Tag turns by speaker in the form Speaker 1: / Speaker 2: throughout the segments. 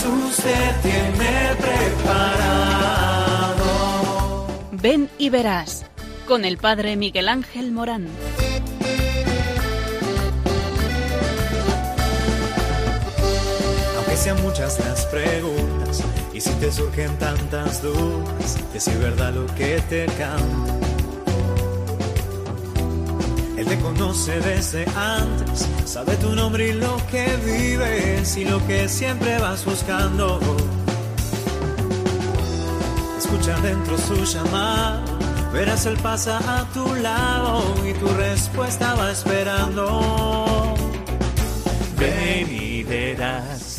Speaker 1: Jesús te tiene preparado.
Speaker 2: Ven y verás con el Padre Miguel Ángel Morán.
Speaker 1: Aunque sean muchas las preguntas y si te surgen tantas dudas, es verdad lo que te canta. Él te conoce desde antes, sabe tu nombre y lo que vives y lo que siempre vas buscando. Escucha dentro su llamada, verás él pasa a tu lado y tu respuesta va esperando.
Speaker 3: Ven y verás.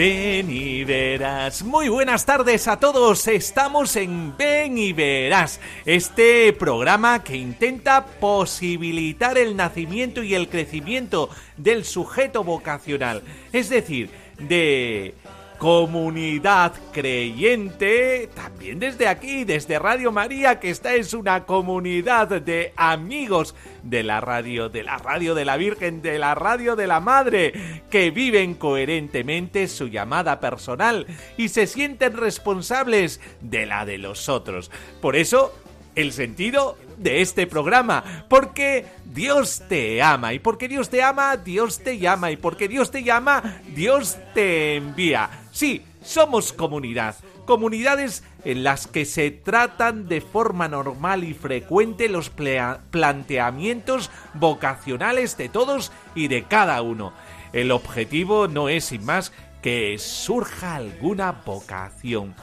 Speaker 3: Ven y verás. Muy buenas tardes a todos. Estamos en Ven y verás, este programa que intenta posibilitar el nacimiento y el crecimiento del sujeto vocacional, es decir, de comunidad creyente, también desde aquí, desde Radio María, que esta es una comunidad de amigos de la radio, de la radio de la Virgen, de la radio de la Madre, que viven coherentemente su llamada personal y se sienten responsables de la de los otros. Por eso, el sentido de este programa, porque Dios te ama y porque Dios te ama, Dios te llama y porque Dios te llama, Dios te envía. Sí, somos comunidad, comunidades en las que se tratan de forma normal y frecuente los planteamientos vocacionales de todos y de cada uno. El objetivo no es sin más que surja alguna vocación.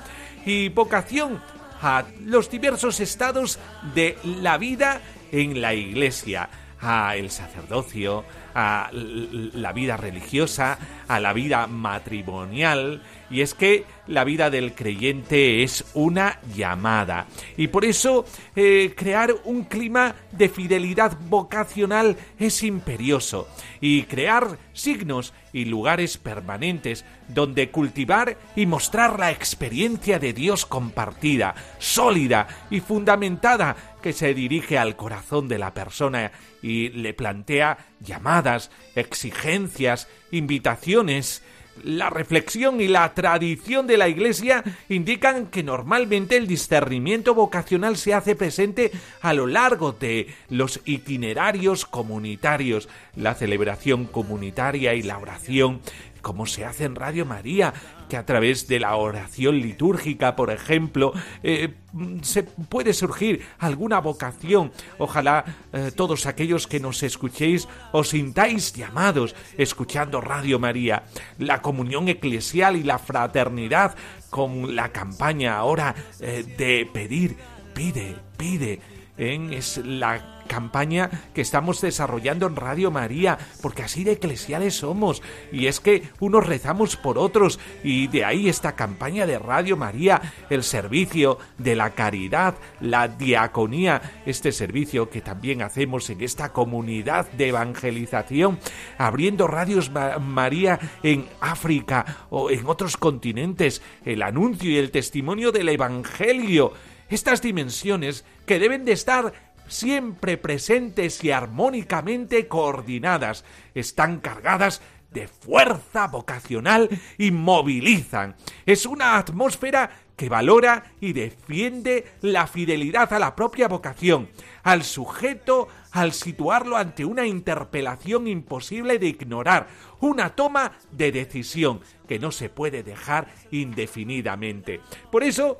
Speaker 3: Y vocación a los diversos estados de la vida en la iglesia, a el sacerdocio, a la vida religiosa, a la vida matrimonial, y es que la vida del creyente es una llamada. Y por eso eh, crear un clima de fidelidad vocacional es imperioso. Y crear signos y lugares permanentes donde cultivar y mostrar la experiencia de Dios compartida, sólida y fundamentada que se dirige al corazón de la persona y le plantea llamadas, exigencias, invitaciones, la reflexión y la tradición de la Iglesia indican que normalmente el discernimiento vocacional se hace presente a lo largo de los itinerarios comunitarios, la celebración comunitaria y la oración como se hace en Radio María, que a través de la oración litúrgica, por ejemplo, eh, se puede surgir alguna vocación. Ojalá eh, todos aquellos que nos escuchéis os sintáis llamados escuchando Radio María. La comunión eclesial y la fraternidad con la campaña ahora eh, de pedir, pide, pide. es la campaña que estamos desarrollando en Radio María, porque así de eclesiales somos. Y es que unos rezamos por otros, y de ahí esta campaña de Radio María, el servicio de la caridad, la diaconía, este servicio que también hacemos en esta comunidad de evangelización, abriendo radios María en África o en otros continentes, el anuncio y el testimonio del Evangelio. Estas dimensiones que deben de estar siempre presentes y armónicamente coordinadas, están cargadas de fuerza vocacional y movilizan. Es una atmósfera que valora y defiende la fidelidad a la propia vocación, al sujeto, al situarlo ante una interpelación imposible de ignorar, una toma de decisión que no se puede dejar indefinidamente. Por eso,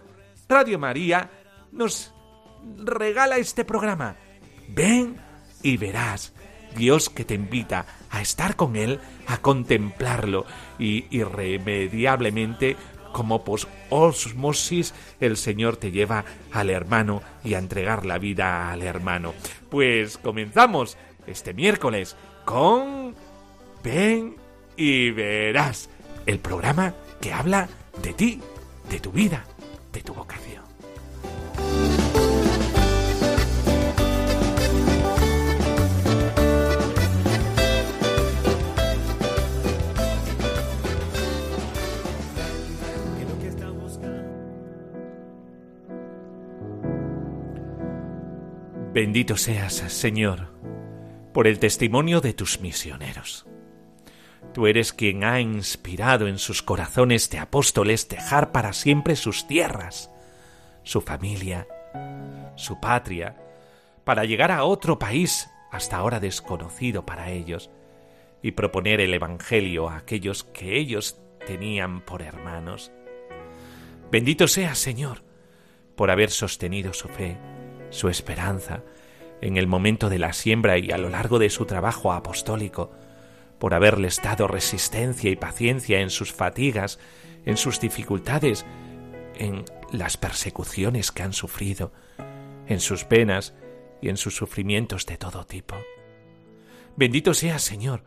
Speaker 3: Radio María nos regala este programa. Ven y verás. Dios que te invita a estar con Él, a contemplarlo y irremediablemente como por osmosis el Señor te lleva al hermano y a entregar la vida al hermano. Pues comenzamos este miércoles con Ven y verás el programa que habla de ti, de tu vida, de tu vocación. Bendito seas, Señor, por el testimonio de tus misioneros. Tú eres quien ha inspirado en sus corazones de apóstoles dejar para siempre sus tierras, su familia, su patria, para llegar a otro país hasta ahora desconocido para ellos, y proponer el Evangelio a aquellos que ellos tenían por hermanos. Bendito sea, Señor, por haber sostenido su fe, su esperanza, en el momento de la siembra y a lo largo de su trabajo apostólico, por haberles dado resistencia y paciencia en sus fatigas, en sus dificultades, en las persecuciones que han sufrido, en sus penas y en sus sufrimientos de todo tipo. Bendito sea, Señor,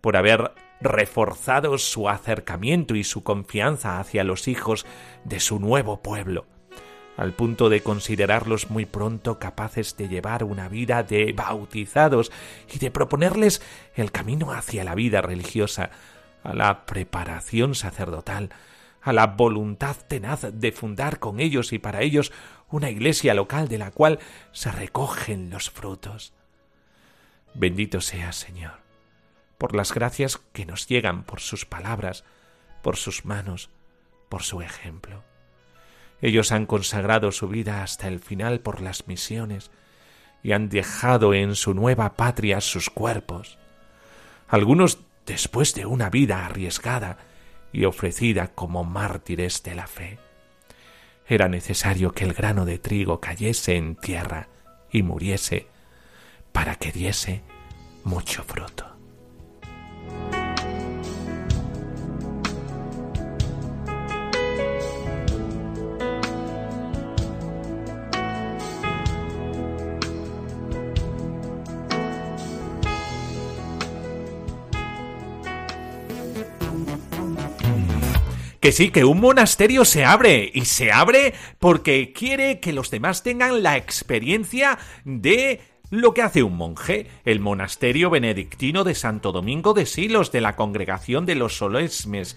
Speaker 3: por haber reforzado su acercamiento y su confianza hacia los hijos de su nuevo pueblo, al punto de considerarlos muy pronto capaces de llevar una vida de bautizados y de proponerles el camino hacia la vida religiosa, a la preparación sacerdotal, a la voluntad tenaz de fundar con ellos y para ellos una iglesia local de la cual se recogen los frutos. Bendito sea, Señor, por las gracias que nos llegan por sus palabras, por sus manos, por su ejemplo. Ellos han consagrado su vida hasta el final por las misiones y han dejado en su nueva patria sus cuerpos. Algunos después de una vida arriesgada y ofrecida como mártires de la fe. Era necesario que el grano de trigo cayese en tierra y muriese para que diese mucho fruto. Que sí, que un monasterio se abre y se abre porque quiere que los demás tengan la experiencia de lo que hace un monje, el monasterio benedictino de Santo Domingo de Silos de la congregación de los Solesmes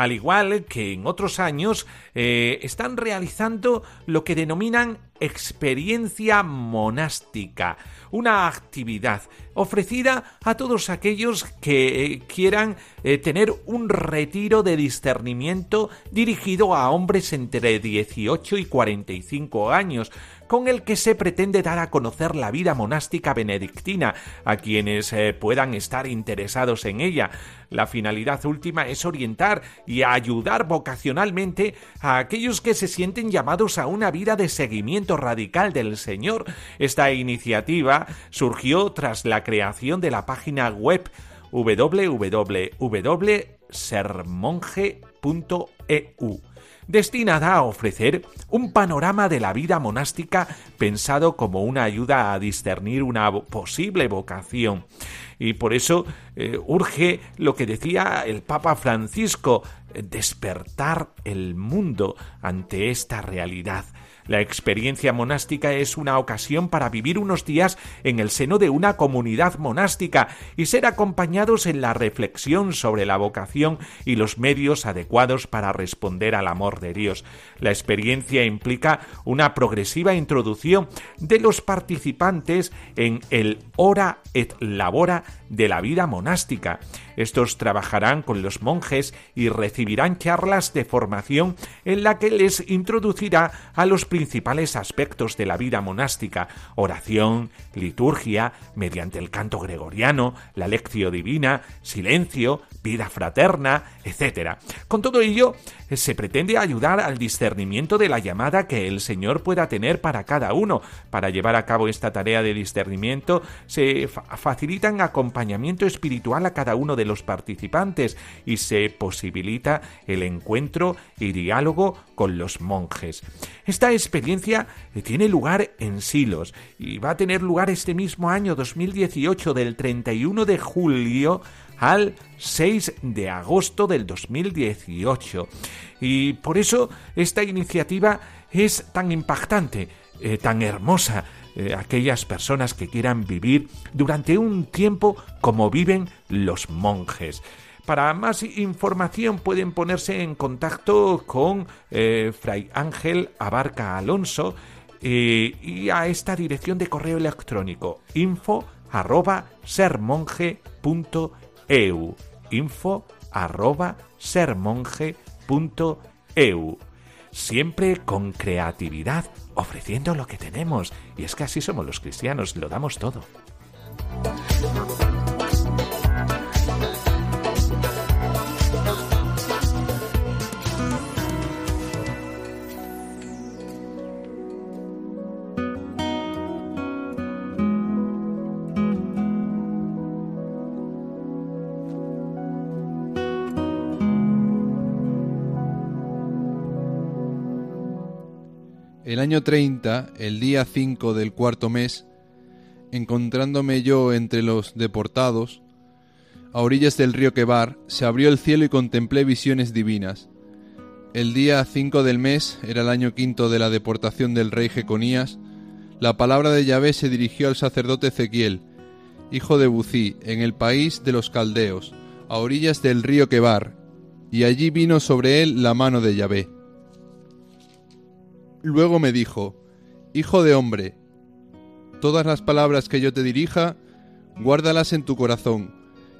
Speaker 3: al igual que en otros años, eh, están realizando lo que denominan experiencia monástica, una actividad ofrecida a todos aquellos que eh, quieran eh, tener un retiro de discernimiento dirigido a hombres entre 18 y 45 años, con el que se pretende dar a conocer la vida monástica benedictina a quienes puedan estar interesados en ella. La finalidad última es orientar y ayudar vocacionalmente a aquellos que se sienten llamados a una vida de seguimiento radical del Señor. Esta iniciativa surgió tras la creación de la página web www.sermonje.eu destinada a ofrecer un panorama de la vida monástica pensado como una ayuda a discernir una posible vocación. Y por eso eh, urge lo que decía el Papa Francisco, despertar el mundo ante esta realidad. La experiencia monástica es una ocasión para vivir unos días en el seno de una comunidad monástica y ser acompañados en la reflexión sobre la vocación y los medios adecuados para responder al amor de Dios. La experiencia implica una progresiva introducción de los participantes en el hora et labora de la vida monástica. Estos trabajarán con los monjes y recibirán charlas de formación en la que les introducirá a los principales aspectos de la vida monástica, oración, liturgia, mediante el canto gregoriano, la lección divina, silencio, vida fraterna, etc. Con todo ello, se pretende ayudar al discernimiento de la llamada que el Señor pueda tener para cada uno. Para llevar a cabo esta tarea de discernimiento, se facilitan acompañamiento espiritual a cada uno de los participantes y se posibilita el encuentro y diálogo con los monjes. Esta experiencia tiene lugar en Silos y va a tener lugar este mismo año 2018 del 31 de julio al 6 de agosto del 2018. Y por eso esta iniciativa es tan impactante, eh, tan hermosa. Eh, aquellas personas que quieran vivir durante un tiempo como viven los monjes. Para más información pueden ponerse en contacto con eh, Fray Ángel Abarca Alonso y a esta dirección de correo electrónico info arroba sermonje.eu info arroba sermonje.eu. Siempre con creatividad, ofreciendo lo que tenemos. Y es que así somos los cristianos, lo damos todo.
Speaker 4: El año 30, el día 5 del cuarto mes, encontrándome yo entre los deportados, a orillas del río Quebar, se abrió el cielo y contemplé visiones divinas. El día 5 del mes, era el año quinto de la deportación del rey Jeconías, la palabra de Yahvé se dirigió al sacerdote Ezequiel, hijo de Bucí, en el país de los caldeos, a orillas del río Quebar, y allí vino sobre él la mano de Yahvé. Luego me dijo, Hijo de hombre, todas las palabras que yo te dirija, guárdalas en tu corazón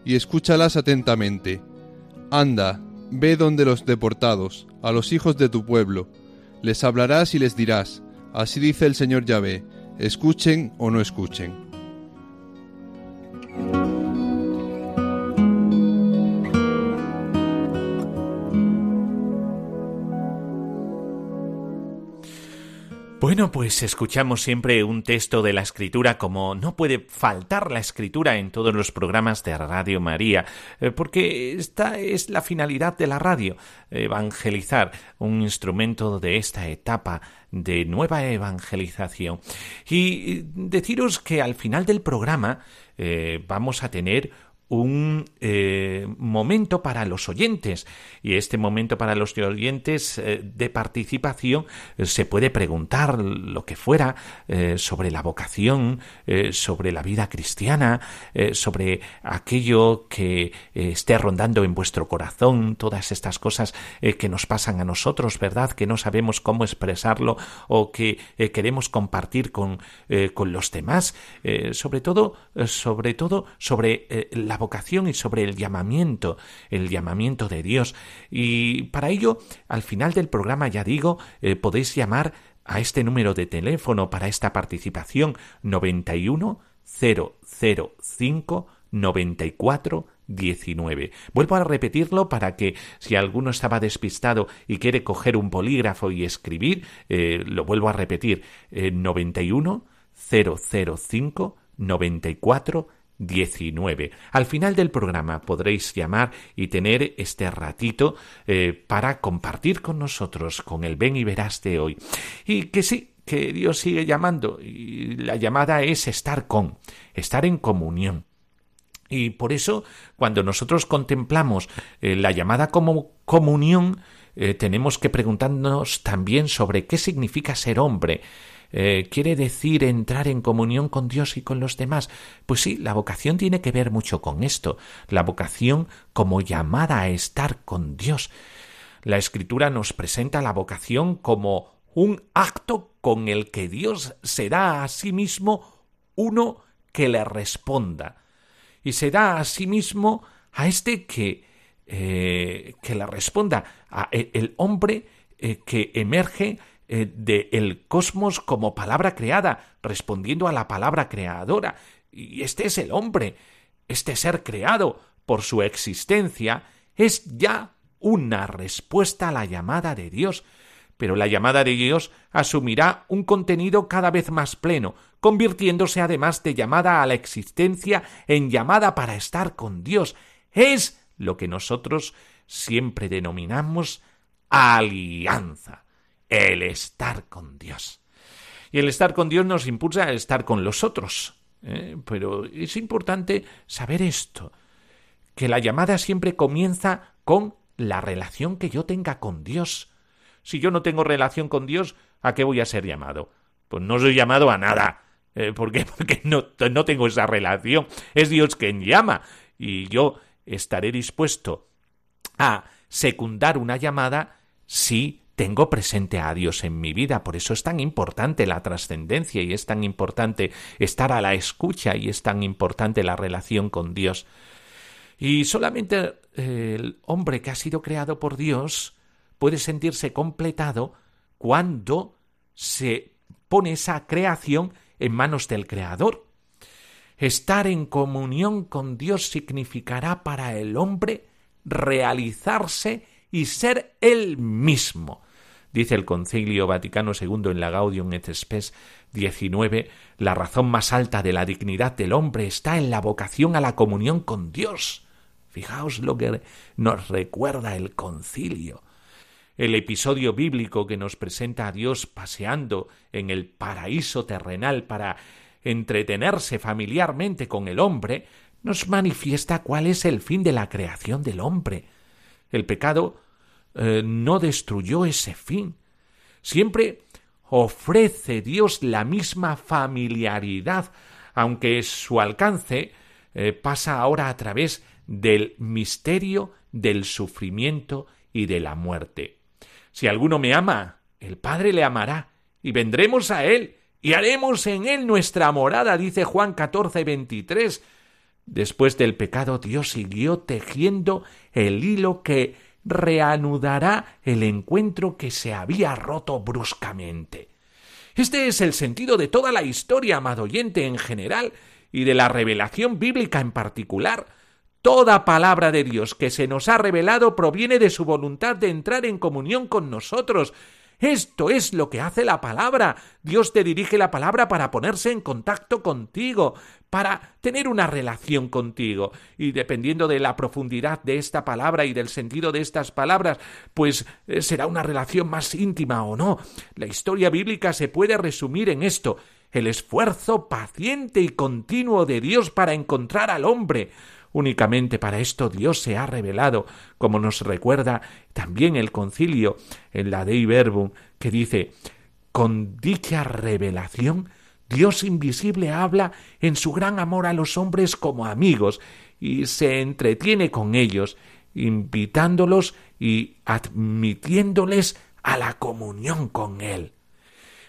Speaker 4: y escúchalas atentamente. Anda, ve donde los deportados, a los hijos de tu pueblo, les hablarás y les dirás, así dice el Señor Yahvé, escuchen o no escuchen.
Speaker 3: Bueno, pues escuchamos siempre un texto de la escritura como no puede faltar la escritura en todos los programas de Radio María, eh, porque esta es la finalidad de la radio, evangelizar, un instrumento de esta etapa de nueva evangelización. Y deciros que al final del programa eh, vamos a tener un eh, momento para los oyentes y este momento para los oyentes eh, de participación eh, se puede preguntar lo que fuera sobre la vocación, sobre la vida cristiana, sobre aquello que esté rondando en vuestro corazón, todas estas cosas que nos pasan a nosotros, ¿verdad? Que no sabemos cómo expresarlo o que queremos compartir con, con los demás, sobre todo, sobre todo sobre la vocación y sobre el llamamiento, el llamamiento de Dios. Y para ello, al final del programa, ya digo, eh, podéis llamar a este número de teléfono para esta participación 91 005 94 19. Vuelvo a repetirlo para que si alguno estaba despistado y quiere coger un polígrafo y escribir, eh, lo vuelvo a repetir, 91 005 94 19. Al final del programa podréis llamar y tener este ratito eh, para compartir con nosotros con el ven y verás de hoy. Y que sí, que Dios sigue llamando y la llamada es estar con, estar en comunión. Y por eso, cuando nosotros contemplamos eh, la llamada como comunión, eh, tenemos que preguntarnos también sobre qué significa ser hombre, eh, quiere decir entrar en comunión con Dios y con los demás. Pues sí, la vocación tiene que ver mucho con esto, la vocación como llamada a estar con Dios. La Escritura nos presenta la vocación como un acto con el que Dios será a sí mismo uno que le responda. Y será a sí mismo a este que, eh, que le responda, a e, el hombre eh, que emerge eh, del cosmos como palabra creada, respondiendo a la palabra creadora. Y este es el hombre, este ser creado por su existencia, es ya una respuesta a la llamada de Dios. Pero la llamada de Dios asumirá un contenido cada vez más pleno, convirtiéndose además de llamada a la existencia en llamada para estar con Dios. Es lo que nosotros siempre denominamos alianza el estar con Dios. Y el estar con Dios nos impulsa a estar con los otros. ¿eh? Pero es importante saber esto, que la llamada siempre comienza con la relación que yo tenga con Dios. Si yo no tengo relación con Dios, ¿a qué voy a ser llamado? Pues no soy llamado a nada. ¿Eh? ¿Por qué? Porque no, no tengo esa relación. Es Dios quien llama. Y yo estaré dispuesto a secundar una llamada si tengo presente a Dios en mi vida. Por eso es tan importante la trascendencia y es tan importante estar a la escucha y es tan importante la relación con Dios. Y solamente eh, el hombre que ha sido creado por Dios puede sentirse completado cuando se pone esa creación en manos del Creador. Estar en comunión con Dios significará para el hombre realizarse y ser él mismo. Dice el Concilio Vaticano II en la Gaudium et Spes 19, la razón más alta de la dignidad del hombre está en la vocación a la comunión con Dios. Fijaos lo que nos recuerda el concilio. El episodio bíblico que nos presenta a Dios paseando en el paraíso terrenal para entretenerse familiarmente con el hombre, nos manifiesta cuál es el fin de la creación del hombre. El pecado eh, no destruyó ese fin. Siempre ofrece Dios la misma familiaridad, aunque su alcance eh, pasa ahora a través del misterio del sufrimiento y de la muerte. Si alguno me ama, el Padre le amará, y vendremos a él, y haremos en él nuestra morada, dice Juan 14, 23. Después del pecado, Dios siguió tejiendo el hilo que reanudará el encuentro que se había roto bruscamente. Este es el sentido de toda la historia, amado oyente, en general, y de la revelación bíblica en particular. Toda palabra de Dios que se nos ha revelado proviene de su voluntad de entrar en comunión con nosotros, esto es lo que hace la palabra. Dios te dirige la palabra para ponerse en contacto contigo, para tener una relación contigo. Y dependiendo de la profundidad de esta palabra y del sentido de estas palabras, pues eh, será una relación más íntima o no. La historia bíblica se puede resumir en esto el esfuerzo paciente y continuo de Dios para encontrar al hombre, Únicamente para esto Dios se ha revelado, como nos recuerda también el concilio en la Dei Verbum, que dice con dicha revelación Dios invisible habla en su gran amor a los hombres como amigos y se entretiene con ellos, invitándolos y admitiéndoles a la comunión con Él.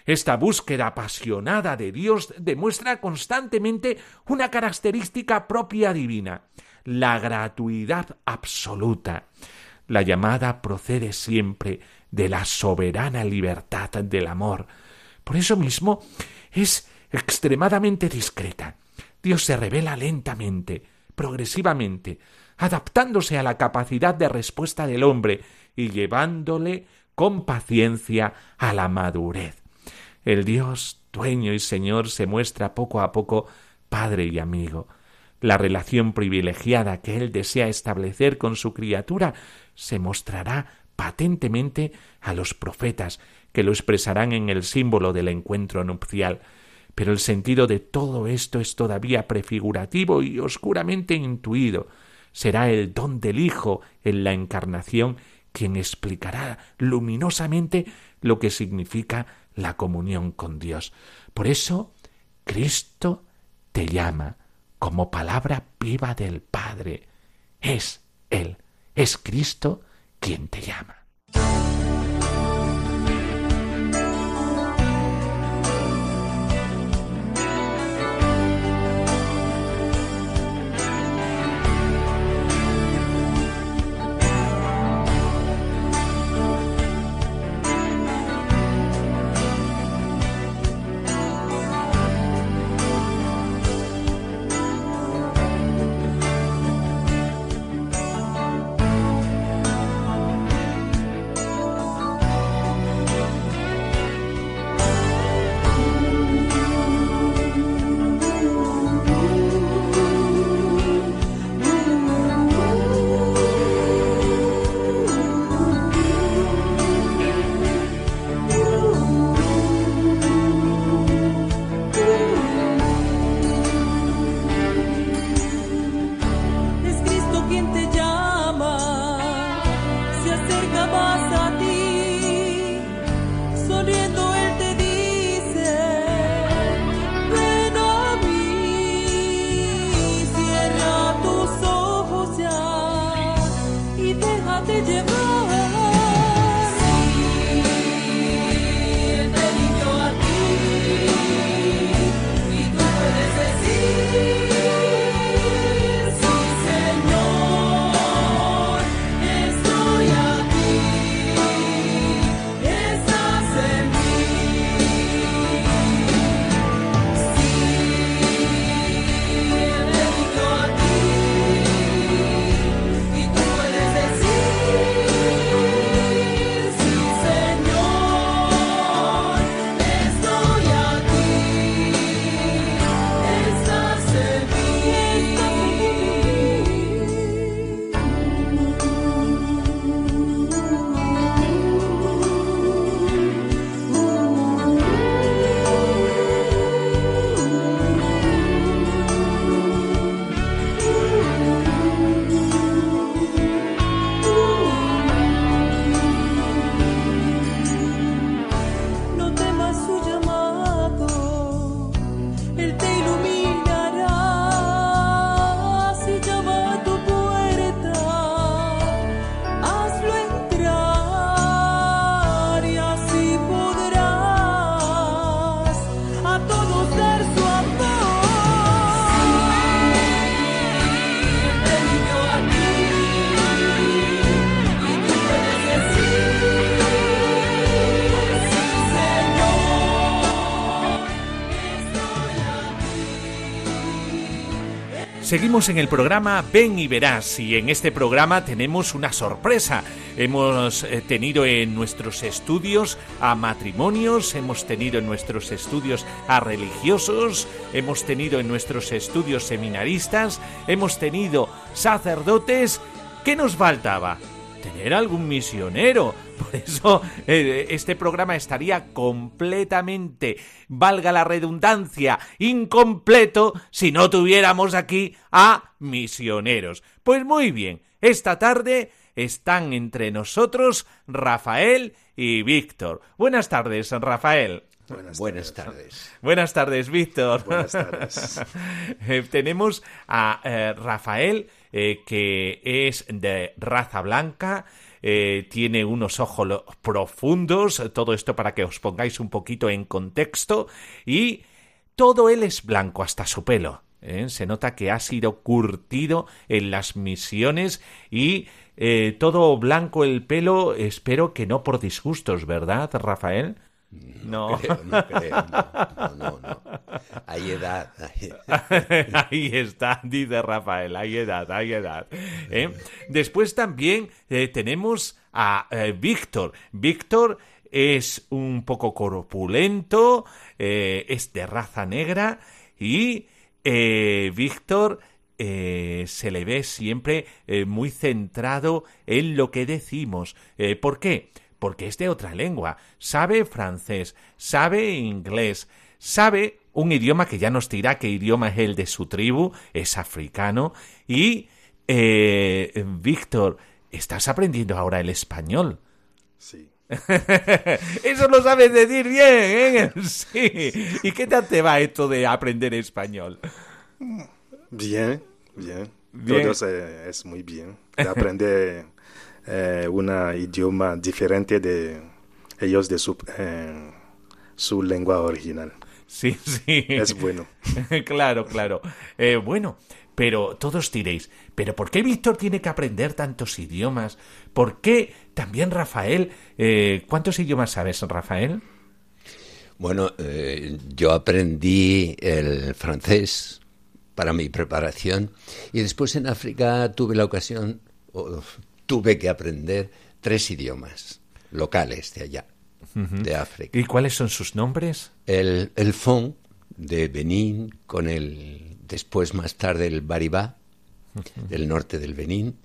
Speaker 3: Esta búsqueda apasionada de Dios demuestra constantemente una característica propia divina, la gratuidad absoluta. La llamada procede siempre de la soberana libertad del amor. Por eso mismo es extremadamente discreta. Dios se revela lentamente, progresivamente, adaptándose a la capacidad de respuesta del hombre y llevándole con paciencia a la madurez. El Dios, dueño y Señor, se muestra poco a poco Padre y amigo. La relación privilegiada que Él desea establecer con su criatura se mostrará patentemente a los profetas, que lo expresarán en el símbolo del encuentro nupcial. Pero el sentido de todo esto es todavía prefigurativo y oscuramente intuido. Será el don del Hijo en la encarnación quien explicará luminosamente lo que significa la comunión con Dios. Por eso, Cristo te llama como palabra viva del Padre. Es Él, es Cristo quien te llama. En el programa Ven y Verás y en este programa tenemos una sorpresa. Hemos eh, tenido en nuestros estudios a matrimonios, hemos tenido en nuestros estudios a religiosos, hemos tenido en nuestros estudios seminaristas, hemos tenido sacerdotes. ¿Qué nos faltaba? Tener algún misionero. Por eso eh, este programa estaría completamente, valga la redundancia, incompleto si no tuviéramos aquí a misioneros. Pues muy bien, esta tarde están entre nosotros Rafael y Víctor. Buenas tardes, Rafael.
Speaker 5: Buenas, tardes.
Speaker 3: Buenas tardes, Víctor.
Speaker 5: Buenas tardes.
Speaker 3: Eh, tenemos a eh, Rafael, que es de raza blanca, eh, tiene unos ojos profundos, todo esto para que os pongáis un poquito en contexto, y todo él es blanco hasta su pelo. ¿eh? Se nota que ha sido curtido en las misiones y eh, todo blanco el pelo, espero que no por disgustos, ¿verdad, Rafael?
Speaker 5: No, no. Creo, no, no, no, Hay edad.
Speaker 3: Ahí está, dice Rafael, hay edad, hay edad. ¿eh? Después también eh, tenemos a eh, Víctor. Víctor es un poco corpulento, es de raza negra y Víctor se le ve siempre muy centrado en lo que decimos. ¿Por qué? Porque es de otra lengua, sabe francés, sabe inglés, sabe un idioma que ya nos dirá qué idioma es el de su tribu, es africano, y eh, Víctor, estás aprendiendo ahora el español.
Speaker 5: Sí.
Speaker 3: Eso lo sabes decir bien, ¿eh? Sí. ¿Y qué tal te va esto de aprender español?
Speaker 5: Bien, bien. bien. Todo es, muy bien. De aprender eh, un idioma diferente de ellos de su, eh, su lengua original.
Speaker 3: Sí, sí.
Speaker 5: Es bueno.
Speaker 3: claro, claro. Eh, bueno, pero todos diréis, ¿pero por qué Víctor tiene que aprender tantos idiomas? ¿Por qué también Rafael? Eh, ¿Cuántos idiomas sabes, Rafael?
Speaker 6: Bueno, eh, yo aprendí el francés para mi preparación y después en África tuve la ocasión, tuve que aprender tres idiomas locales de allá, de África.
Speaker 3: ¿Y cuáles son sus nombres?
Speaker 6: El, el Fon de Benín, con el después más tarde el Baribá, del norte del Benín.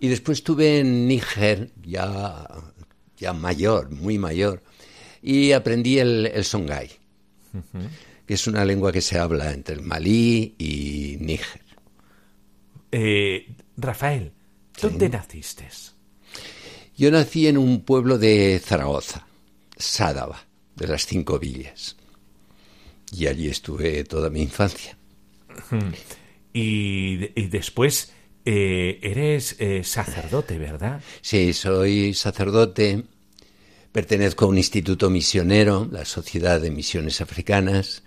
Speaker 6: Y después estuve en Níger, ya, ya mayor, muy mayor, y aprendí el, el Songhai, que es una lengua que se habla entre el Malí y Níger.
Speaker 3: Eh, Rafael, ¿Dónde naciste?
Speaker 6: Yo nací en un pueblo de Zaragoza, Sádava, de las Cinco Villas. Y allí estuve toda mi infancia.
Speaker 3: Y, después eh, eres eh, sacerdote, ¿verdad?
Speaker 6: Sí, soy sacerdote. Pertenezco a un instituto misionero, la Sociedad de Misiones Africanas.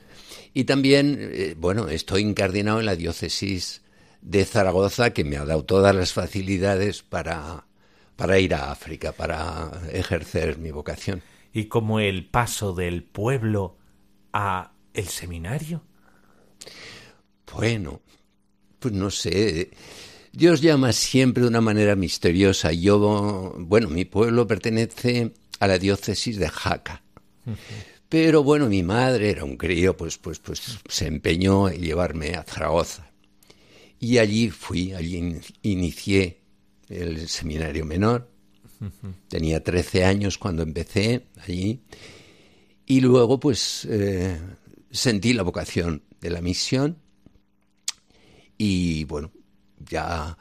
Speaker 6: Y también, eh, bueno, estoy incardinado en la diócesis de Zaragoza que me ha dado todas las facilidades para, para ir a África, para ejercer mi vocación.
Speaker 3: ¿Y como el paso del pueblo a el seminario?
Speaker 6: Bueno, pues no sé. Dios llama siempre de una manera misteriosa. Yo, bueno, mi pueblo pertenece a la diócesis de Jaca. Pero bueno, mi madre era un crío, pues, pues, pues se empeñó en llevarme a Zaragoza. Y allí fui, allí inicié el seminario menor. Tenía 13 años cuando empecé allí. Y luego, pues, eh, sentí la vocación de la misión. Y bueno, ya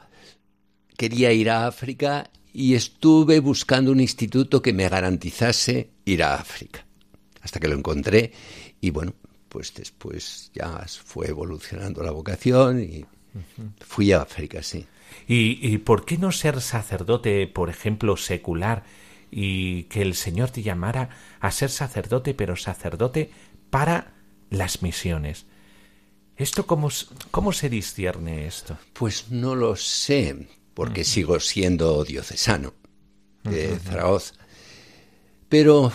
Speaker 6: quería ir a África y estuve buscando un instituto que me garantizase ir a África. Hasta que lo encontré. Y bueno, pues después ya fue evolucionando la vocación y Fui a África, sí.
Speaker 3: ¿Y, por qué no ser sacerdote, por ejemplo, secular, y que el Señor te llamara a ser sacerdote, pero sacerdote para las misiones? ¿Esto cómo, cómo se discierne esto?
Speaker 6: Pues no lo sé, porque sigo siendo diocesano de Zaragoza. Pero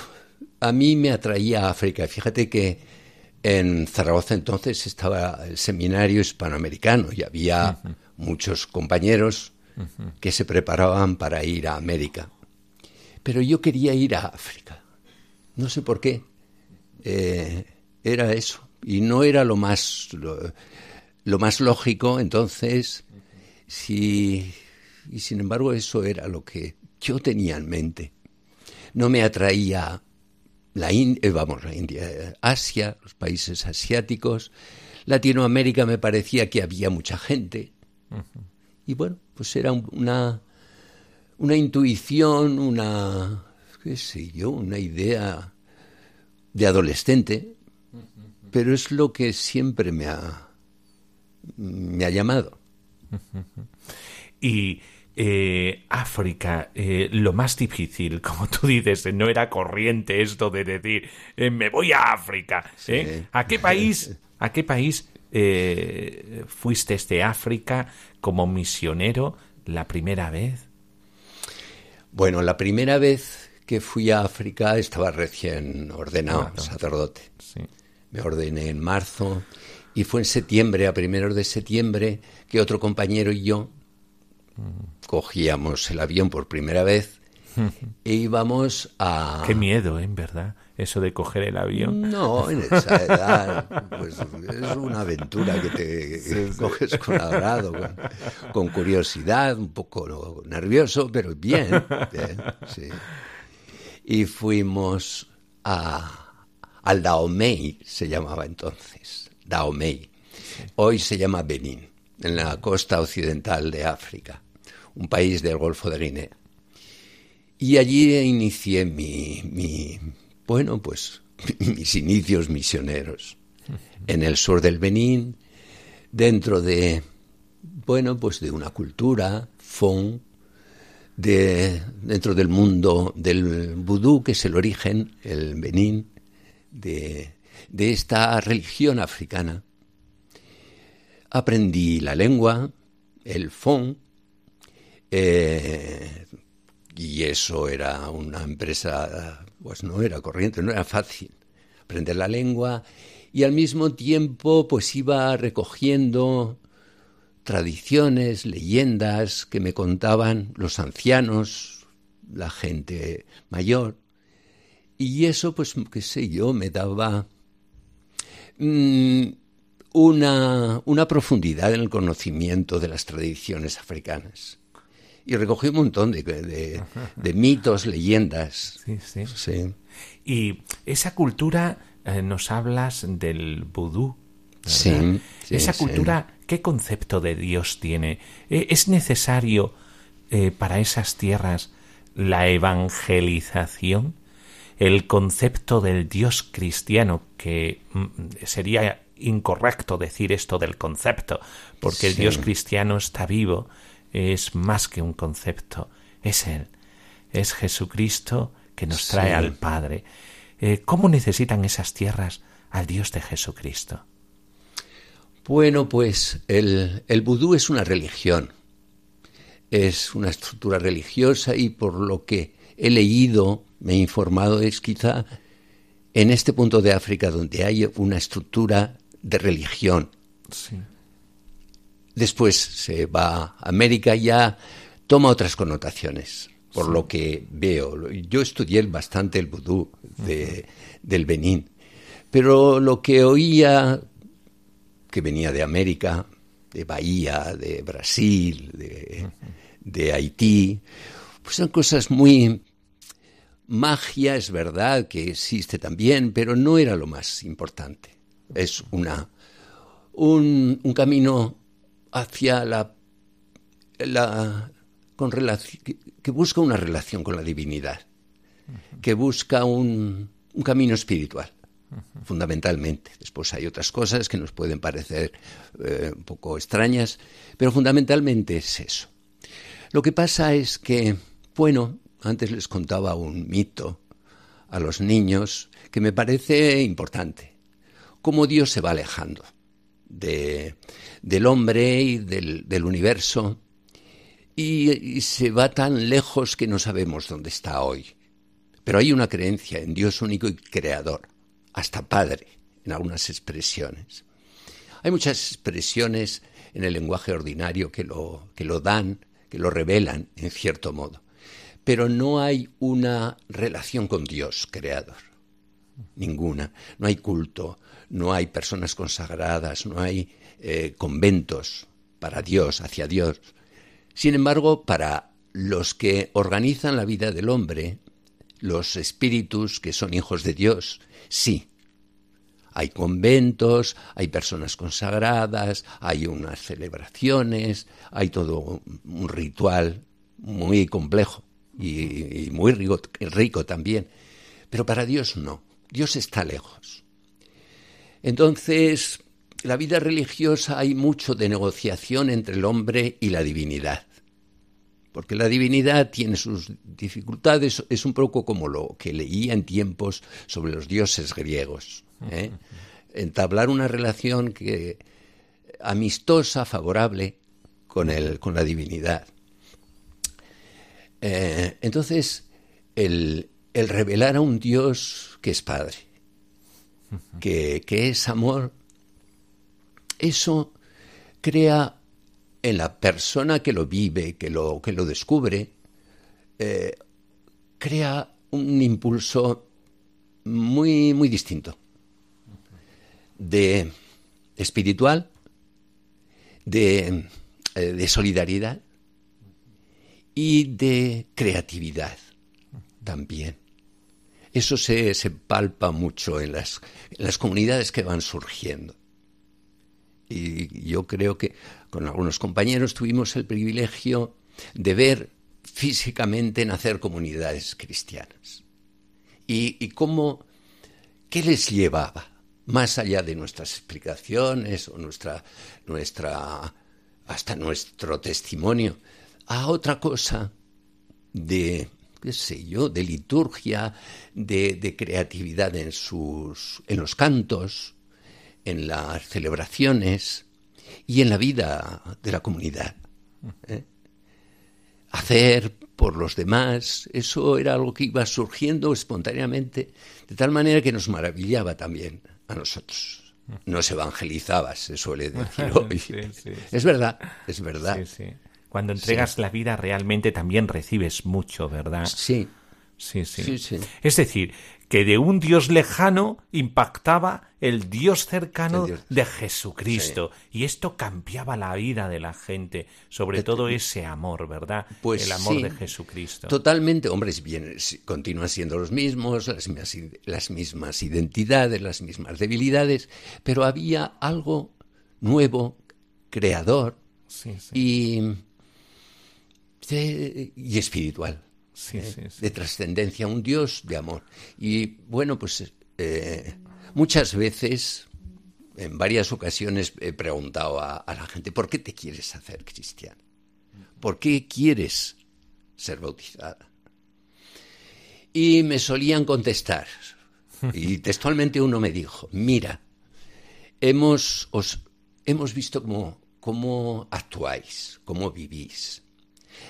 Speaker 6: a mí me atraía África. Fíjate que En Zaragoza entonces estaba el seminario hispanoamericano y había muchos compañeros que se preparaban para ir a América. Pero yo quería ir a África. No sé por qué. Eh, era eso. Y no era lo más, lo, más lógico, entonces, sí, y sin embargo eso era lo que yo tenía en mente. No me atraía la India, eh, vamos, la India, Asia, los países asiáticos, Latinoamérica me parecía que había mucha gente. Y bueno, pues era una, una intuición, una, qué sé yo, una idea de adolescente, pero es lo que siempre me ha, me ha llamado.
Speaker 3: Y eh, África, eh, lo más difícil, como tú dices, no era corriente esto de decir eh, me voy a África. ¿A qué país, a qué país fuiste de África como misionero la primera vez?
Speaker 6: Bueno, la primera vez que fui a África estaba recién ordenado sacerdote. Me ordené en marzo y fue en septiembre, a primeros de septiembre, que otro compañero y yo cogíamos el avión por primera vez e íbamos a...
Speaker 3: Qué miedo, ¿eh? verdad, eso de coger el avión.
Speaker 6: No, en esa edad, pues es una aventura que te coges con agrado, con, curiosidad, un poco nervioso, pero bien, sí. Y fuimos a, al Dahomey, se llamaba entonces, Dahomey. Hoy se llama Benín, en la costa occidental de África un país del Golfo de Guinea. Y allí inicié mi, bueno, pues mis inicios misioneros en el sur del Benín, dentro de, bueno, pues de una cultura, fon, de, dentro del mundo del vudú, que es el origen, el Benín, de, de esta religión africana. Aprendí la lengua, el fon, eh, y eso era una empresa, pues no era corriente, no era fácil aprender la lengua y al mismo tiempo pues iba recogiendo tradiciones, leyendas que me contaban los ancianos, la gente mayor. Y eso, pues, qué sé yo, me daba mm, una, una profundidad en el conocimiento de las tradiciones africanas y recogí un montón de, de, mitos, leyendas.
Speaker 3: Sí, sí. Y esa cultura, eh, nos hablas del vudú.
Speaker 6: Sí,
Speaker 3: Esa cultura, ¿qué concepto de Dios tiene? Eh, ¿Es necesario eh, para esas tierras la evangelización? El concepto del Dios cristiano, que mm, sería incorrecto decir esto del concepto, porque el Dios cristiano está vivo es más que un concepto, es Él, es Jesucristo que nos trae al Padre. Eh, ¿Cómo necesitan esas tierras al Dios de Jesucristo?
Speaker 6: Bueno, pues el, el vudú es una religión, es una estructura religiosa y por lo que he leído, me he informado, es quizá en este punto de África donde hay una estructura de religión. Sí después se va a América y ya toma otras connotaciones, por lo que veo. Yo estudié bastante el vudú de, del Benín, pero lo que oía que venía de América, de Bahía, de Brasil, de, de Haití, pues son cosas muy... Magia es verdad que existe también, pero no era lo más importante. Es una, un, un camino hacia la, la con que, busca una relación con la divinidad, que busca un, un camino espiritual, fundamentalmente. Después hay otras cosas que nos pueden parecer eh, un poco extrañas, pero fundamentalmente es eso. Lo que pasa es que, bueno, antes les contaba un mito a los niños que me parece importante, cómo Dios se va alejando de, del hombre y del, universo y, se va tan lejos que no sabemos dónde está hoy. Pero hay una creencia en Dios único y creador, hasta Padre en algunas expresiones. Hay muchas expresiones en el lenguaje ordinario que lo, que lo dan, que lo revelan en cierto modo, pero no hay una relación con Dios creador, ninguna. No hay culto, no hay personas consagradas, no hay eh, conventos para Dios, hacia Dios. Sin embargo, para los que organizan la vida del hombre, los espíritus que son hijos de Dios, sí. Hay conventos, hay personas consagradas, hay unas celebraciones, hay todo un ritual muy complejo y, muy rico, rico también. Pero para Dios no, Dios está lejos. Entonces, la vida religiosa hay mucho de negociación entre el hombre y la divinidad porque la divinidad tiene sus dificultades, es un poco como lo que leía en tiempos sobre los dioses griegos. ¿eh? Entablar una relación que, amistosa, favorable con, el, con la divinidad. Eh, entonces, el, el, revelar a un Dios que es Padre, que, que es amor, eso crea en la persona que lo vive, que lo, que lo descubre, eh, crea un impulso muy, muy distinto de espiritual, de, eh, de solidaridad y de creatividad también. Eso se, se palpa mucho en las, las comunidades que van surgiendo. Y yo creo que con algunos compañeros tuvimos el privilegio de ver físicamente nacer comunidades cristianas. Y, cómo, qué les llevaba, más allá de nuestras explicaciones o nuestra, nuestra, hasta nuestro testimonio, a otra cosa de, qué sé yo, de liturgia, de, de creatividad en, sus, en los cantos, en las celebraciones, y en la vida de la comunidad. ¿eh? Hacer por los demás, eso era algo que iba surgiendo espontáneamente, de tal manera que nos maravillaba también a nosotros. Nos evangelizaba, se suele decir hoy. Es verdad, es verdad.
Speaker 3: Cuando entregas la vida realmente también recibes mucho, ¿verdad?
Speaker 6: Sí.
Speaker 3: Sí, sí. Es decir, que de un Dios lejano impactaba el Dios cercano de Jesucristo. Y esto cambiaba la vida de la gente, sobre todo ese amor, ¿verdad?
Speaker 6: Pues
Speaker 3: el amor de Jesucristo.
Speaker 6: Totalmente, hombres, bien, continúan siendo los mismos, las mismas, las mismas identidades, las mismas debilidades, pero había algo nuevo, creador y, y espiritual. ¿eh? de trascendencia, un Dios de amor. Y bueno, pues eh, muchas veces, en varias ocasiones, he preguntado a, la gente, ¿por qué te quieres hacer cristiano? ¿Por qué quieres ser bautizada? Y me solían contestar. Y textualmente uno me dijo, mira, hemos, os, hemos visto cómo, cómo actuáis, cómo vivís.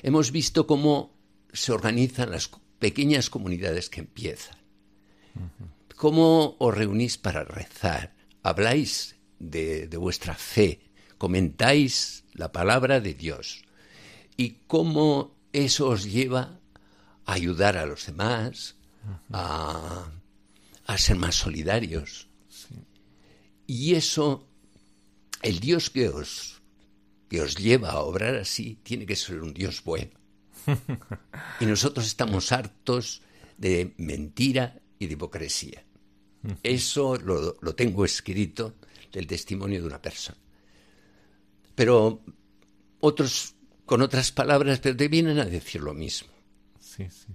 Speaker 6: Hemos visto cómo se organizan las pequeñas comunidades que empiezan. ¿Cómo os reunís para rezar? ¿Habláis de, vuestra fe? ¿Comentáis la palabra de Dios? ¿Y cómo eso os lleva a ayudar a los demás, a, ser más solidarios? Y eso, el Dios que os, que os lleva a obrar así, tiene que ser un Dios bueno y nosotros estamos hartos de mentira y de hipocresía. Eso lo, tengo escrito del testimonio de una persona. Pero otros, con otras palabras, te vienen a decir lo mismo.
Speaker 3: Sí, sí.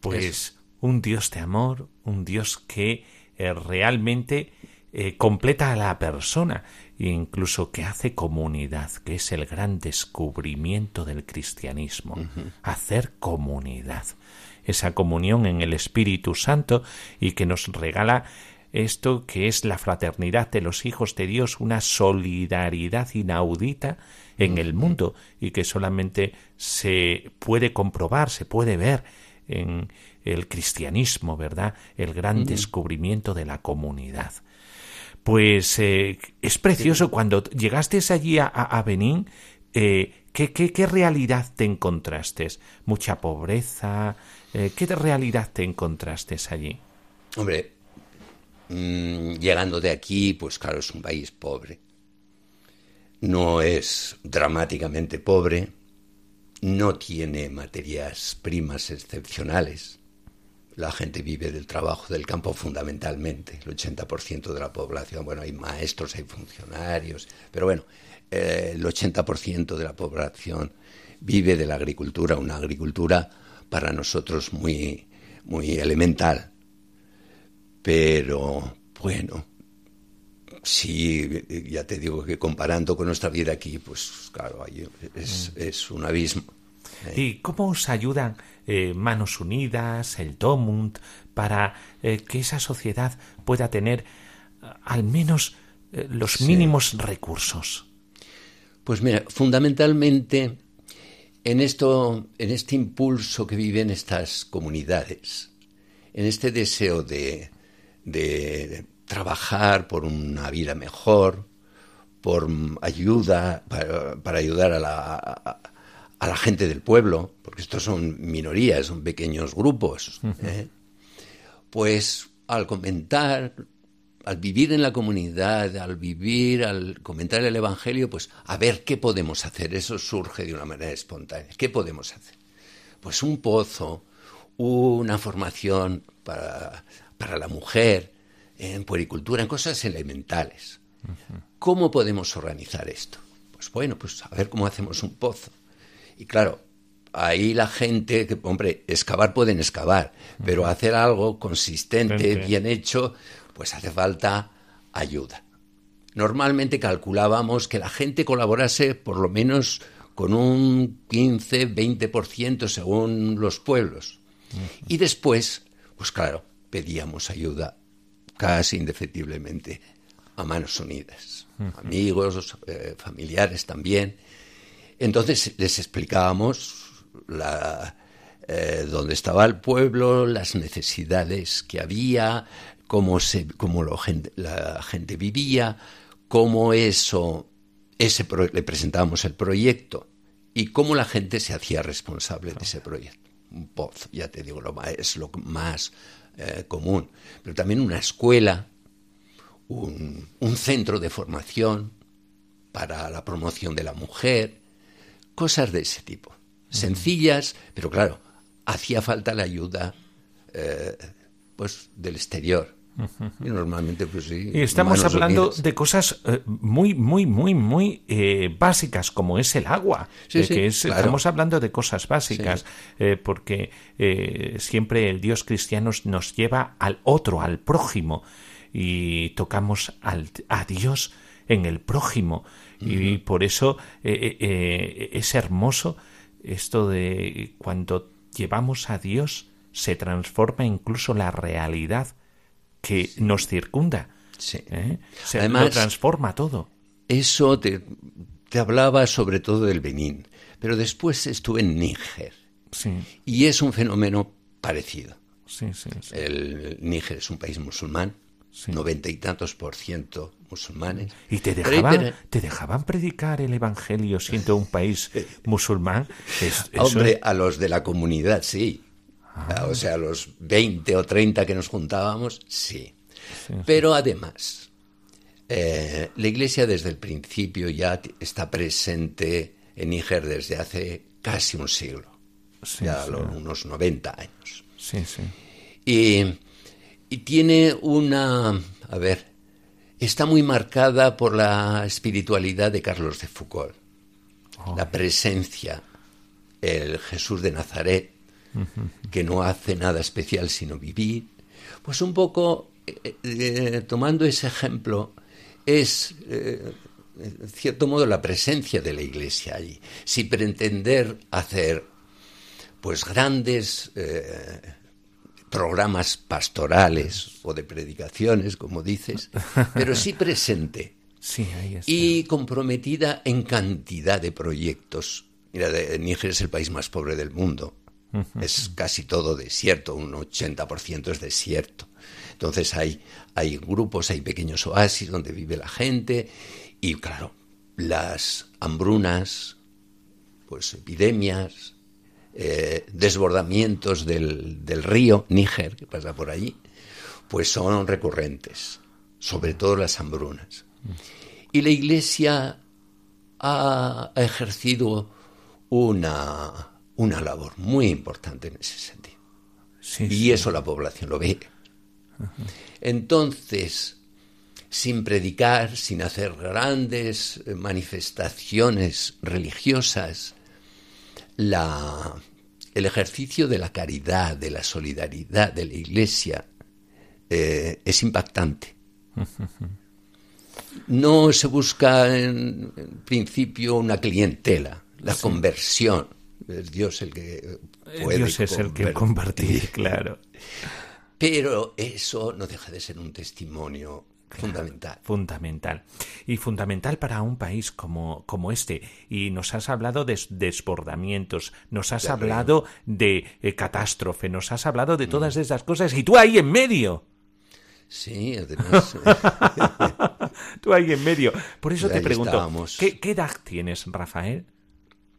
Speaker 3: Pues un Dios de amor, un Dios que eh, realmente eh, completa a la persona incluso que hace comunidad, que es el gran descubrimiento del cristianismo, hacer comunidad, esa comunión en el Espíritu Santo y que nos regala esto que es la fraternidad de los hijos de Dios, una solidaridad inaudita en el mundo y que solamente se puede comprobar, se puede ver en el cristianismo, ¿verdad? El gran descubrimiento de la comunidad. Pues eh, es precioso cuando llegaste allí a, Benín, eh, ¿qué, qué, realidad te encontraste? ¿Mucha pobreza? Eh, ¿Qué realidad te encontraste allí?
Speaker 6: Hombre, mm, llegando de aquí, pues claro, es un país pobre. No es dramáticamente pobre, no tiene materias primas excepcionales, la gente vive del trabajo del campo fundamentalmente, el 80% de la población, bueno, hay maestros, hay funcionarios, pero bueno, eh, el 80% de la población vive de la agricultura, una agricultura para nosotros muy, muy elemental. Pero bueno, sí, ya te digo que comparando con nuestra vida aquí, pues claro, es, es un abismo.
Speaker 3: ¿Y cómo os ayudan eh, Manos Unidas, el Domund, para eh, que esa sociedad pueda tener eh, al menos los mínimos recursos?
Speaker 6: Pues mira, fundamentalmente en esto, en este impulso que viven estas comunidades, en este deseo de, trabajar por una vida mejor, por ayuda, para, ayudar a la, a la gente del pueblo, porque estos son minorías, son pequeños grupos, ¿eh? pues al comentar, al vivir en la comunidad, al vivir, al comentar el Evangelio, pues a ver qué podemos hacer. Eso surge de una manera espontánea. ¿Qué podemos hacer? Pues un pozo, una formación para, para la mujer, en puericultura, en cosas elementales. ¿Cómo podemos organizar esto? Pues bueno, pues a ver cómo hacemos un pozo y claro, ahí la gente, que, hombre, excavar pueden excavar, pero hacer algo consistente, bien hecho, pues hace falta ayuda. Normalmente calculábamos que la gente colaborase por lo menos con un 15, 20% según los pueblos. Y después, pues claro, pedíamos ayuda casi indefectiblemente a manos unidas. Amigos, eh, familiares también. Entonces les explicábamos eh, dónde estaba el pueblo, las necesidades que había, cómo, se, cómo la gente vivía, cómo eso, ese le presentábamos el proyecto y cómo la gente se hacía responsable de ese proyecto. Un pozo, ya te digo, lo es lo más eh, común. Pero también una escuela, un centro de formación para la promoción de la mujer, Cosas de ese tipo. Sencillas, pero claro, hacía falta la ayuda eh, pues del exterior. Y normalmente, pues sí.
Speaker 3: Y estamos hablando de cosas eh, muy, muy, muy, muy eh, básicas, como es el agua. que Estamos hablando de cosas básicas, porque siempre el Dios cristiano nos lleva al otro, al prójimo, y tocamos al, a Dios en el prójimo. Y por eso eh, eh, eh, es hermoso esto de cuando llevamos a Dios se transforma incluso la realidad que nos circunda.
Speaker 6: Sí.
Speaker 3: Se Además, lo transforma todo.
Speaker 6: Eso te, te, hablaba sobre todo del Benín, pero después estuve en Níger.
Speaker 3: Sí.
Speaker 6: Y es un fenómeno parecido.
Speaker 3: Sí, sí,
Speaker 6: El Níger es un país musulmán, noventa y tantos por ciento musulmanes.
Speaker 3: ¿Y te dejaban, te dejaban predicar el Evangelio siendo un país musulmán?
Speaker 6: Hombre, a los de la comunidad sí. Ah. O sea, a los 20 o 30 que nos juntábamos, sí. Pero además, eh, la Iglesia desde el principio ya está presente en Níger desde hace casi un siglo, ya unos 90 años.
Speaker 3: Sí, sí.
Speaker 6: Y, y tiene una, a ver, está muy marcada por la espiritualidad de Carlos de Foucault, oh. la presencia, el Jesús de Nazaret, que no hace nada especial sino vivir. Pues un poco, eh, eh, tomando ese ejemplo, es, eh, en cierto modo, la presencia de la Iglesia allí, sin pretender hacer pues grandes programas pastorales o de predicaciones, como dices, pero sí presente.
Speaker 3: Sí, ahí está.
Speaker 6: Y comprometida en cantidad de proyectos. Mira, Níger es el país más pobre del mundo. Es casi todo desierto, un 80% es desierto. Entonces hay, hay grupos, hay pequeños oasis donde vive la gente y claro, las hambrunas, pues epidemias, eh, desbordamientos del, del, río Níger, que pasa por allí, pues son recurrentes, sobre todo las hambrunas. Y la Iglesia ha, ejercido una, una, labor muy importante en ese sentido. y eso la población lo ve. Entonces, sin predicar, sin hacer grandes manifestaciones religiosas, la, el ejercicio de la caridad, de la solidaridad de la Iglesia eh, es impactante. No se busca en, principio una clientela, la conversión. Es Dios el que puede
Speaker 3: Dios es el que convertir, claro.
Speaker 6: Pero eso no deja de ser un testimonio fundamental.
Speaker 3: Fundamental. Y fundamental para un país como, como este. Y nos has hablado de desbordamientos, nos has hablado de eh, catástrofe, nos has hablado de todas mm. esas cosas y tú ahí en medio.
Speaker 6: Sí, además.
Speaker 3: Tú ahí en medio. Por eso te pregunto, ¿qué, edad tienes, Rafael?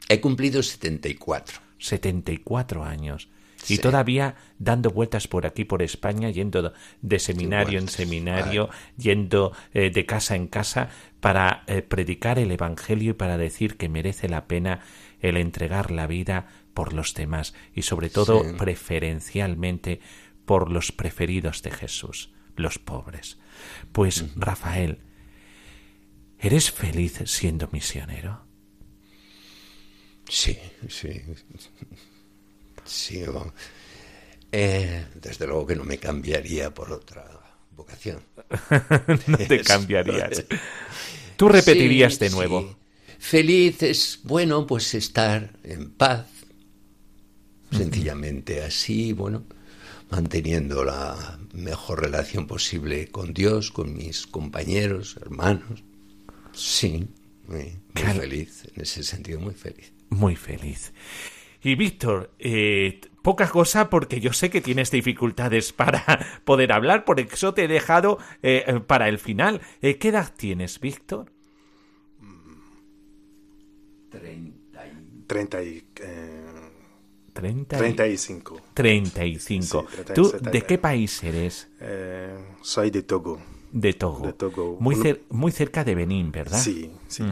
Speaker 6: He cumplido 74.
Speaker 3: 74 años. Y todavía dando vueltas por aquí, por España, yendo de seminario en seminario, yendo eh, de casa en casa para eh, predicar el Evangelio y para decir que merece la pena el entregar la vida por los demás y sobre todo preferencialmente por los preferidos de Jesús los pobres. Pues, Rafael, ¿eres feliz siendo misionero?
Speaker 6: Sí, sí. Sí, eh, desde luego que no me cambiaría por otra vocación.
Speaker 3: no te cambiarías. Tú repetirías de nuevo.
Speaker 6: Feliz es, bueno, pues estar en paz. Sencillamente así, bueno, manteniendo la mejor relación posible con Dios, con mis compañeros, hermanos. Sí, muy, feliz, en ese sentido muy feliz.
Speaker 3: Muy feliz. Y Víctor, eh, poca cosa porque yo sé que tienes dificultades para poder hablar, por eso te he dejado eh, para el final. Eh, ¿Qué edad tienes, Víctor?
Speaker 5: Treinta y...
Speaker 3: 30
Speaker 5: 35.
Speaker 3: 35. ¿Tú de qué país eres?
Speaker 5: Eh, soy de Togo.
Speaker 3: De Togo. Muy, muy cerca de Benín, ¿verdad?
Speaker 5: Sí, sí.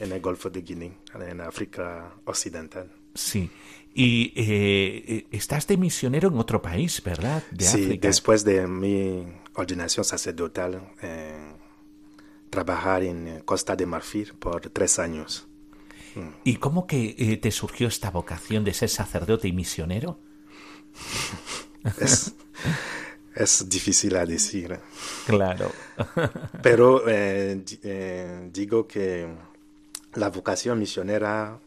Speaker 5: En el Golfo de Guinea, en África Occidental.
Speaker 3: Sí. Y eh, eh, estás de misionero en otro país, ¿verdad?
Speaker 5: sí, después de mi ordenación sacerdotal, trabajar en Costa de Marfil por tres años.
Speaker 3: ¿Y cómo que eh, te surgió esta vocación de ser sacerdote y misionero?
Speaker 5: Es, difícil a decir.
Speaker 3: Claro.
Speaker 5: Pero eh, eh, digo que la vocación misionera,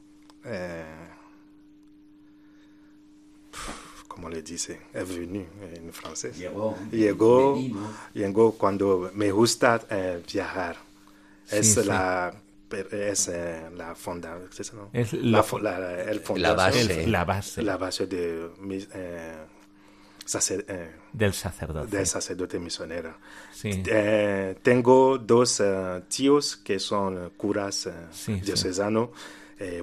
Speaker 5: ¿cómo le dice? Es venu en francés.
Speaker 6: Llegó.
Speaker 5: Llegó, cuando me gusta viajar. Es la es eh, la fonda,
Speaker 3: es la,
Speaker 6: la, base.
Speaker 3: la base.
Speaker 5: La base de, eh,
Speaker 3: eh, del sacerdote.
Speaker 5: Del sacerdote misionero. tengo dos tíos que son curas diocesanos.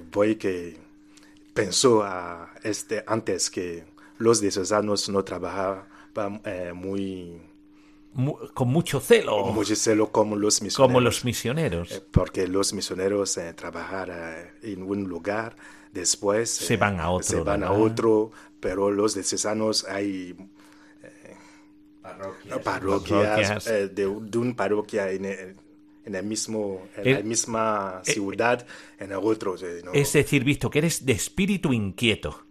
Speaker 5: voy que pensó a este, antes que los diocesanos no trabajaban muy
Speaker 3: con mucho celo.
Speaker 5: mucho celo como los misioneros.
Speaker 3: Como los misioneros.
Speaker 5: Eh, porque los misioneros eh, trabajan eh, en un lugar, después
Speaker 3: se van a otro.
Speaker 5: Se van a otro, pero los diocesanos hay parroquias, de, una parroquia en el, mismo, en la misma ciudad, en el otro.
Speaker 3: Es decir, visto que eres de espíritu inquieto,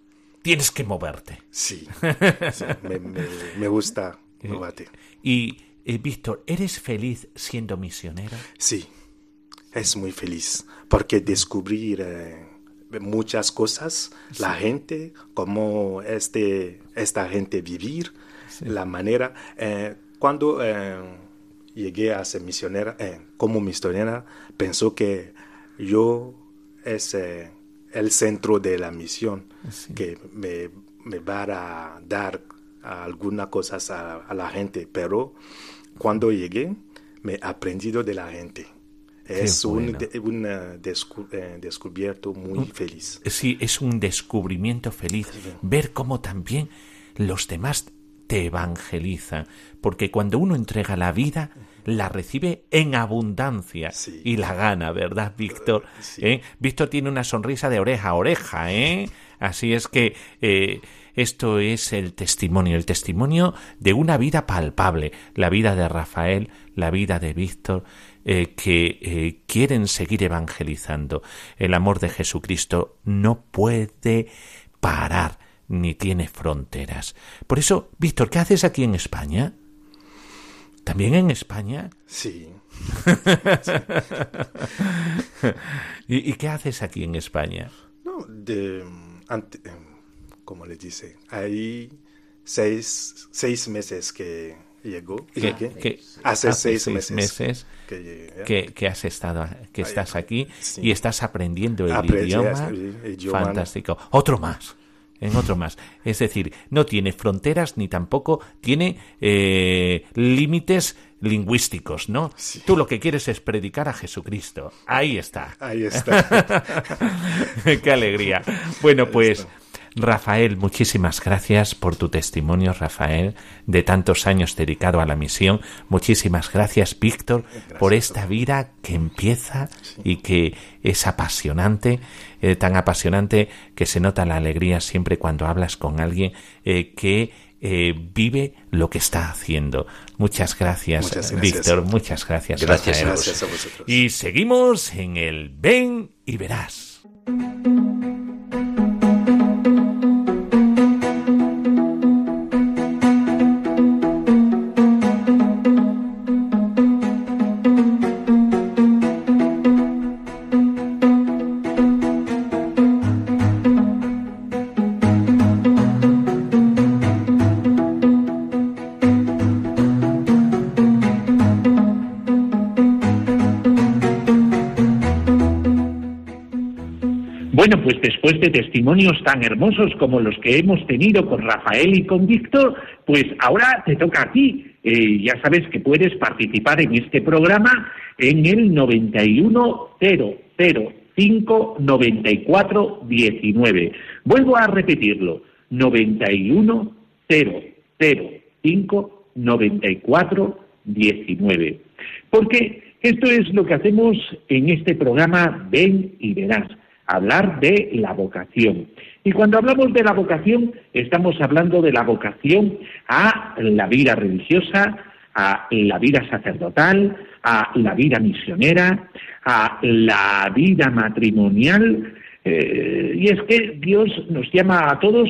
Speaker 3: tienes que moverte.
Speaker 5: Sí, me, me, gusta moverte.
Speaker 3: Y, eh, Víctor, ¿eres feliz siendo misionero?
Speaker 5: Sí, es muy feliz, porque descubrir eh, muchas cosas, la gente, cómo este, esta gente vivir, la manera. Eh, cuando llegué a ser misionera, como misionera, pensó que yo es el centro de la misión, que me, me va a dar algunas cosas a, la gente, pero cuando llegué me he aprendido de la gente. Es un, eh, descubierto muy feliz.
Speaker 3: Sí, es un descubrimiento feliz. Ver cómo también los demás te evangelizan. Porque cuando uno entrega la vida, la recibe en abundancia y la gana, ¿verdad, Víctor? ¿Eh? Víctor tiene una sonrisa de oreja a oreja, ¿eh? Así es que eh, esto es el testimonio, el testimonio de una vida palpable, la vida de Rafael, la vida de Víctor, eh, que quieren seguir evangelizando. El amor de Jesucristo no puede parar ni tiene fronteras. Por eso, Víctor, ¿qué haces aquí en España? ¿También en España?
Speaker 5: Sí.
Speaker 3: ¿Y, qué haces aquí en España?
Speaker 5: No, de, ante, em, como le dice, hay seis, seis meses que llegó. hace, seis, meses,
Speaker 3: que, has estado, que estás aquí y estás aprendiendo el idioma. Fantástico. Otro más en otro más. Es decir, no tiene fronteras ni tampoco tiene eh, límites lingüísticos, ¿no? Tú lo que quieres es predicar a Jesucristo. Ahí está.
Speaker 5: Ahí está.
Speaker 3: Qué alegría. Bueno, pues Rafael, muchísimas gracias por tu testimonio, Rafael, de tantos años dedicado a la misión. Muchísimas gracias, Víctor, por esta vida que empieza y que es apasionante, eh, tan apasionante que se nota la alegría siempre cuando hablas con alguien eh, que eh, vive lo que está haciendo. Muchas gracias, Víctor. Muchas gracias.
Speaker 6: Gracias, gracias a vosotros.
Speaker 3: Y seguimos en el Ven y Verás.
Speaker 7: Pues después de testimonios tan hermosos como los que hemos tenido con Rafael y con Víctor, pues ahora te toca a ti. Eh, ya sabes que puedes participar en este programa en el 910059419. Vuelvo a repetirlo, 910059419. Porque esto es lo que hacemos en este programa Ven y Verás hablar de la vocación. Y cuando hablamos de la vocación, estamos hablando de la vocación a la vida religiosa, a la vida sacerdotal, a la vida misionera, a la vida matrimonial. Eh, y es que Dios nos llama a todos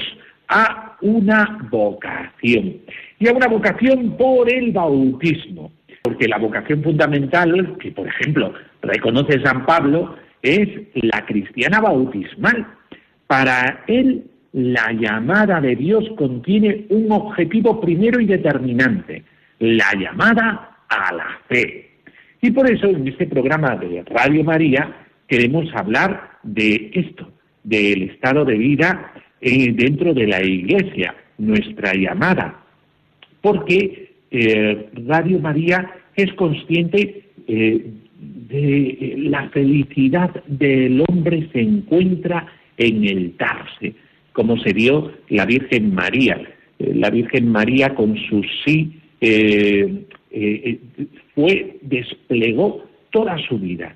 Speaker 7: a una vocación. Y a una vocación por el bautismo. Porque la vocación fundamental, que por ejemplo reconoce San Pablo, es la cristiana bautismal. Para él, la llamada de Dios contiene un objetivo primero y determinante, la llamada a la fe. Y por eso en este programa de Radio María queremos hablar de esto, del estado de vida eh, dentro de la Iglesia, nuestra llamada. Porque eh, Radio María es consciente eh, de la felicidad del hombre se encuentra en el darse, como se dio la Virgen María. Eh, la Virgen María con su sí eh, eh, fue, desplegó toda su vida.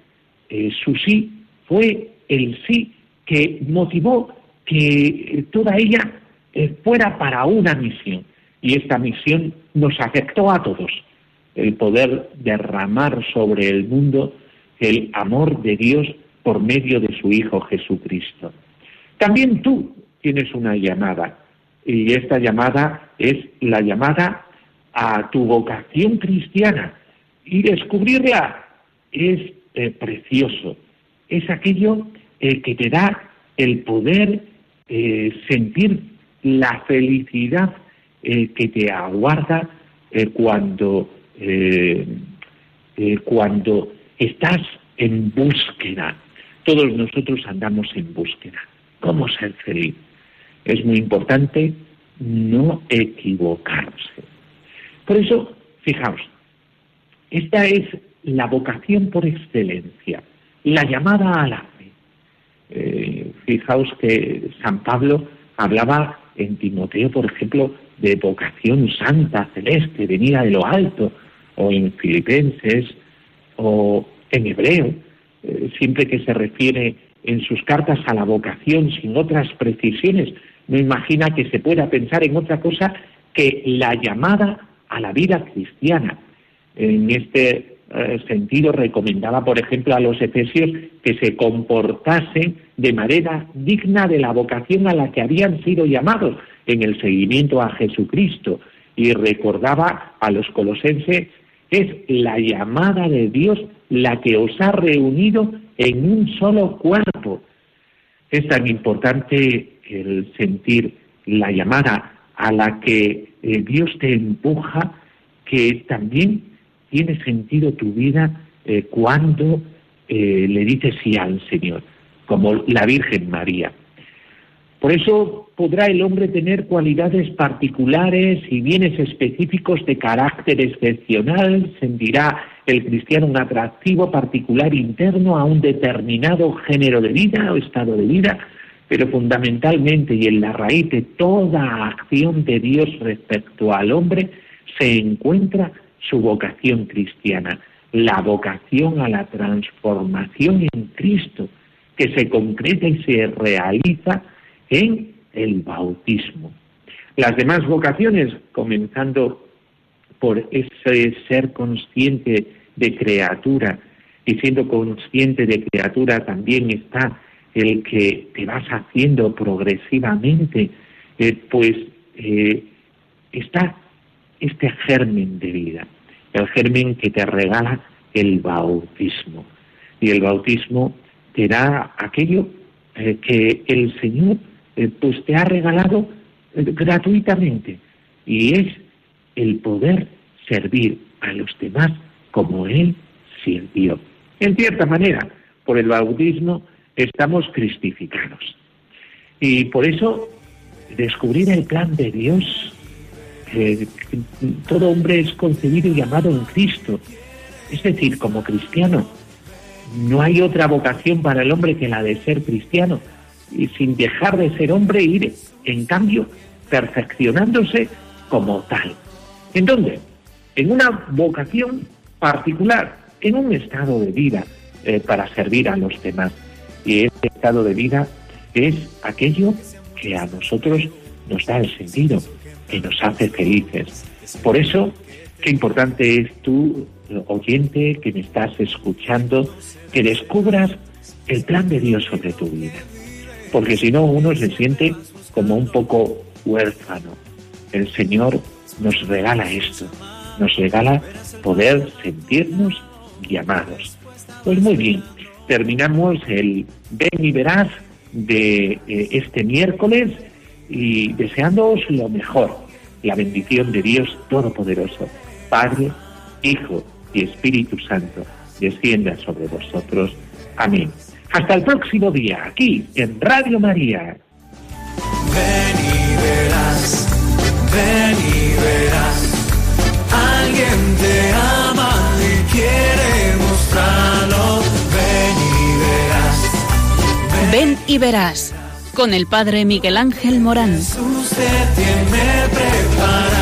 Speaker 7: su sí fue el sí que motivó que toda ella fuera para una misión. Y esta misión nos afectó a todos el poder derramar sobre el mundo el amor de Dios por medio de su Hijo Jesucristo. También tú tienes una llamada y esta llamada es la llamada a tu vocación cristiana y descubrirla es eh, precioso, es aquello eh, que te da el poder eh, sentir la felicidad que te aguarda cuando cuando estás en búsqueda. Todos nosotros andamos en búsqueda. ¿Cómo ser feliz? es muy importante no equivocarse. Por eso, fijaos, esta es la vocación por excelencia, la llamada a la fe. Fijaos que San Pablo hablaba en Timoteo, por ejemplo, de vocación santa, celeste, venida de lo alto, o en Filipenses, o en hebreo, eh, siempre que se refiere en sus cartas a la vocación sin otras precisiones, no imagina que se pueda pensar en otra cosa que la llamada a la vida cristiana. En este eh, sentido recomendaba, por ejemplo, a los efesios que se comportasen de manera digna de la vocación a la que habían sido llamados en el seguimiento a Jesucristo. Y recordaba a los colosenses, es la llamada de Dios la que os ha reunido en un solo cuerpo. Es tan importante el sentir la llamada a la que eh, Dios te empuja que también tiene sentido tu vida eh, cuando eh, le dices sí al Señor, como la Virgen María. Por eso podrá el hombre tener cualidades particulares y bienes específicos de carácter excepcional, sentirá el cristiano un atractivo particular interno a un determinado género de vida o estado de vida, pero fundamentalmente y en la raíz de toda acción de Dios respecto al hombre se encuentra su vocación cristiana, la vocación a la transformación en Cristo, que se concreta y se realiza en el bautismo. Las demás vocaciones, comenzando por ese ser consciente de criatura, y siendo consciente de criatura también está el que te vas haciendo progresivamente, eh, pues eh, está este germen de vida, el germen que te regala el bautismo. Y el bautismo te da aquello eh, que el Señor pues te ha regalado gratuitamente y es el poder servir a los demás como Él sirvió. En cierta manera, por el bautismo estamos cristificados. Y por eso descubrir el plan de Dios, que todo hombre es concebido y llamado en Cristo. Es decir, como cristiano, no hay otra vocación para el hombre que la de ser cristiano y sin dejar de ser hombre ir, en cambio, perfeccionándose como tal. ¿En dónde? En una vocación particular, en un estado de vida eh, para servir a los demás. Y ese estado de vida es aquello que a nosotros nos da el sentido, que nos hace felices. Por eso, qué importante es tú, oyente, que me estás escuchando, que descubras el plan de Dios sobre tu vida. Porque si no, uno se siente como un poco huérfano. El Señor nos regala esto, nos regala poder sentirnos llamados. Pues muy bien, terminamos el Ven y Verás de eh, este miércoles y deseándoos lo mejor, la bendición de Dios Todopoderoso, Padre, Hijo y Espíritu Santo, descienda sobre vosotros. Amén. Hasta el próximo día, aquí en Radio María.
Speaker 1: Ven y verás, ven y verás, alguien te ama y quiere mostrarlo. Ven y verás.
Speaker 2: Ven y verás con el Padre Miguel Ángel Morán.
Speaker 1: Jesús te tiene preparado.